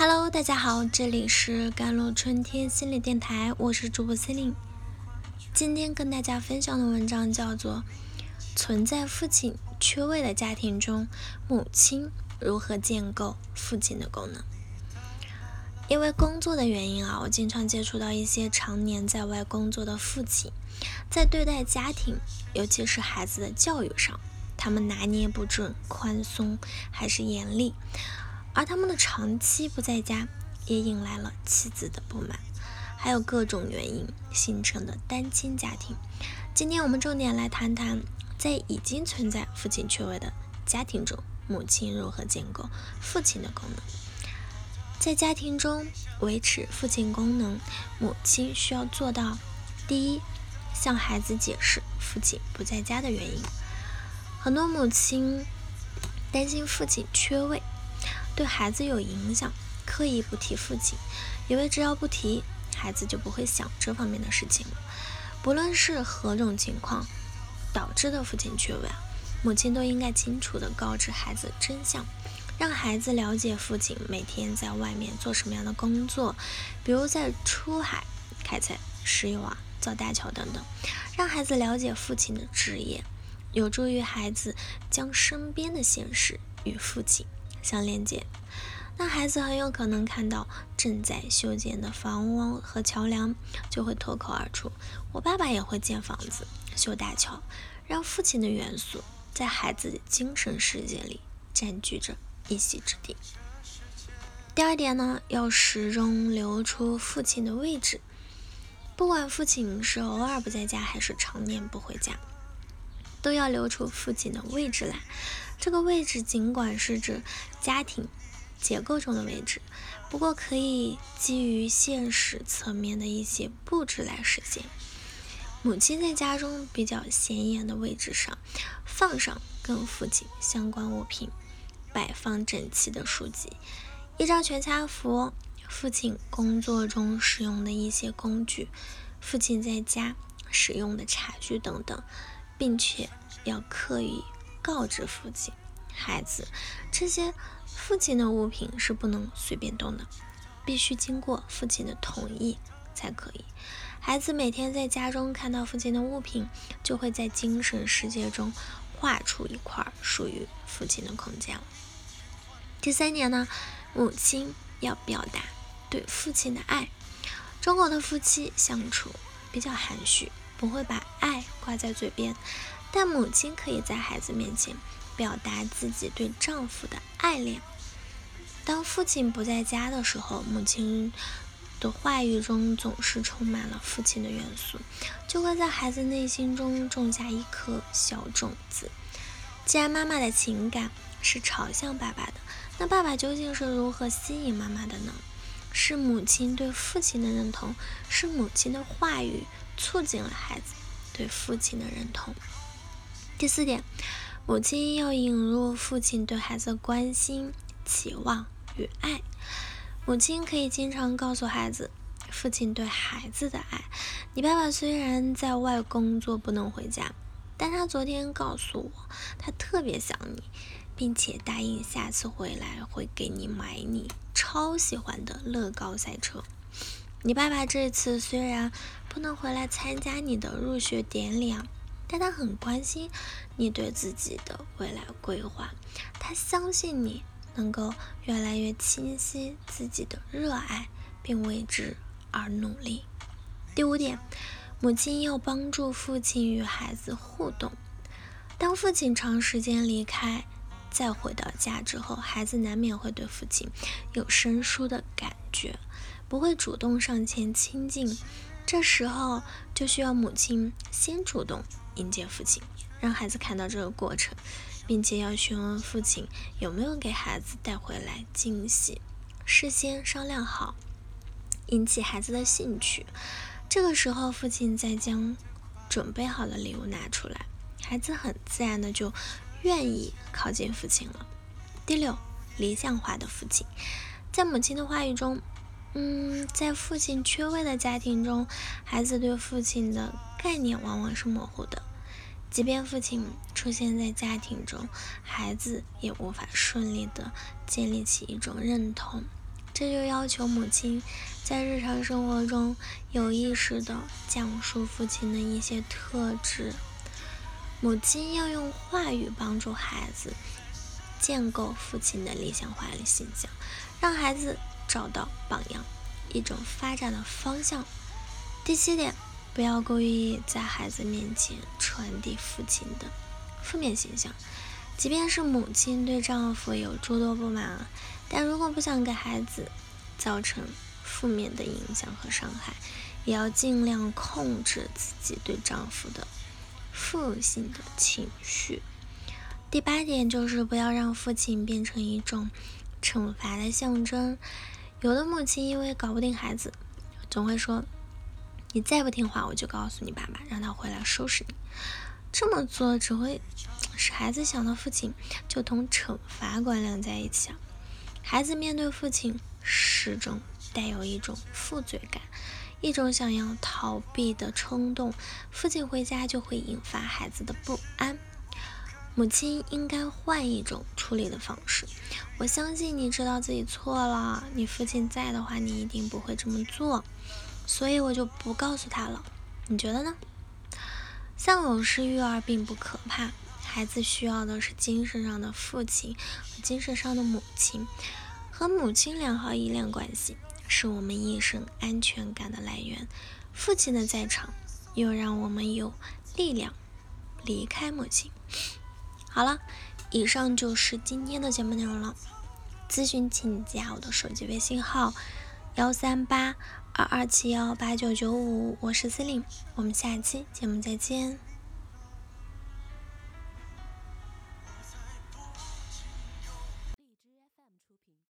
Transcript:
Hello，大家好，这里是甘露春天心理电台，我是主播 c e l i n e 今天跟大家分享的文章叫做《存在父亲缺位的家庭中，母亲如何建构父亲的功能》。因为工作的原因啊，我经常接触到一些常年在外工作的父亲，在对待家庭，尤其是孩子的教育上，他们拿捏不准宽松还是严厉。而他们的长期不在家，也引来了妻子的不满，还有各种原因形成的单亲家庭。今天我们重点来谈谈，在已经存在父亲缺位的家庭中，母亲如何建构父亲的功能。在家庭中维持父亲功能，母亲需要做到：第一，向孩子解释父亲不在家的原因。很多母亲担心父亲缺位。对孩子有影响，刻意不提父亲，以为只要不提，孩子就不会想这方面的事情了。不论是何种情况导致的父亲缺位，母亲都应该清楚地告知孩子真相，让孩子了解父亲每天在外面做什么样的工作，比如在出海开采石油啊、造大桥等等，让孩子了解父亲的职业，有助于孩子将身边的现实与父亲。相连接，那孩子很有可能看到正在修建的房屋和桥梁，就会脱口而出：“我爸爸也会建房子、修大桥。”让父亲的元素在孩子的精神世界里占据着一席之地。第二点呢，要始终留出父亲的位置，不管父亲是偶尔不在家，还是常年不回家。都要留出父亲的位置来。这个位置尽管是指家庭结构中的位置，不过可以基于现实层面的一些布置来实现。母亲在家中比较显眼的位置上，放上跟父亲相关物品，摆放整齐的书籍，一张全家福，父亲工作中使用的一些工具，父亲在家使用的茶具等等。并且要刻意告知父亲、孩子，这些父亲的物品是不能随便动的，必须经过父亲的同意才可以。孩子每天在家中看到父亲的物品，就会在精神世界中画出一块属于父亲的空间。第三点呢，母亲要表达对父亲的爱。中国的夫妻相处比较含蓄。不会把爱挂在嘴边，但母亲可以在孩子面前表达自己对丈夫的爱恋。当父亲不在家的时候，母亲的话语中总是充满了父亲的元素，就会在孩子内心中种下一颗小种子。既然妈妈的情感是朝向爸爸的，那爸爸究竟是如何吸引妈妈的呢？是母亲对父亲的认同，是母亲的话语。促进了孩子对父亲的认同。第四点，母亲要引入父亲对孩子关心、期望与爱。母亲可以经常告诉孩子父亲对孩子的爱。你爸爸虽然在外工作不能回家，但他昨天告诉我，他特别想你，并且答应下次回来会给你买你超喜欢的乐高赛车。你爸爸这次虽然不能回来参加你的入学典礼，但他很关心你对自己的未来规划。他相信你能够越来越清晰自己的热爱，并为之而努力。第五点，母亲要帮助父亲与孩子互动。当父亲长时间离开，再回到家之后，孩子难免会对父亲有生疏的感觉。不会主动上前亲近，这时候就需要母亲先主动迎接父亲，让孩子看到这个过程，并且要询问父亲有没有给孩子带回来惊喜，事先商量好，引起孩子的兴趣。这个时候，父亲再将准备好的礼物拿出来，孩子很自然的就愿意靠近父亲了。第六，理想化的父亲，在母亲的话语中。嗯，在父亲缺位的家庭中，孩子对父亲的概念往往是模糊的。即便父亲出现在家庭中，孩子也无法顺利的建立起一种认同。这就要求母亲在日常生活中有意识地讲述父亲的一些特质。母亲要用话语帮助孩子建构父亲的理想化的形象，让孩子找到榜样，一种发展的方向。第七点，不要故意在孩子面前传递父亲的负面形象。即便是母亲对丈夫有诸多不满，但如果不想给孩子造成负面的影响和伤害，也要尽量控制自己对丈夫的负性的情绪。第八点就是不要让父亲变成一种惩罚的象征。有的母亲因为搞不定孩子，总会说：“你再不听话，我就告诉你爸爸，让他回来收拾你。”这么做只会。使孩子想到父亲就同惩罚关联在一起，孩子面对父亲始终带有一种负罪感，一种想要逃避的冲动。父亲回家就会引发孩子的不安。母亲应该换一种处理的方式。我相信你知道自己错了，你父亲在的话，你一定不会这么做，所以我就不告诉他了。你觉得呢？丧偶式育儿并不可怕。孩子需要的是精神上的父亲和精神上的母亲，和母亲良好依恋关系是我们一生安全感的来源。父亲的在场，又让我们有力量离开母亲。好了，以上就是今天的节目内容了。咨询请加我的手机微信号：幺三八二二七幺八九九五，我是司令，我们下期节目再见。